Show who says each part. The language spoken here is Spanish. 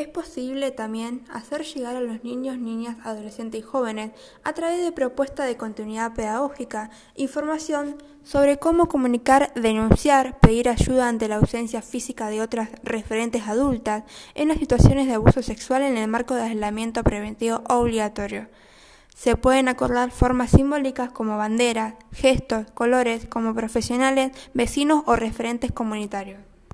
Speaker 1: Es posible también hacer llegar a los niños, niñas, adolescentes y jóvenes, a través de propuestas de continuidad pedagógica, información sobre cómo comunicar, denunciar, pedir ayuda ante la ausencia física de otras referentes adultas en las situaciones de abuso sexual en el marco de aislamiento preventivo obligatorio. Se pueden acordar formas simbólicas como banderas, gestos, colores, como profesionales, vecinos o referentes comunitarios.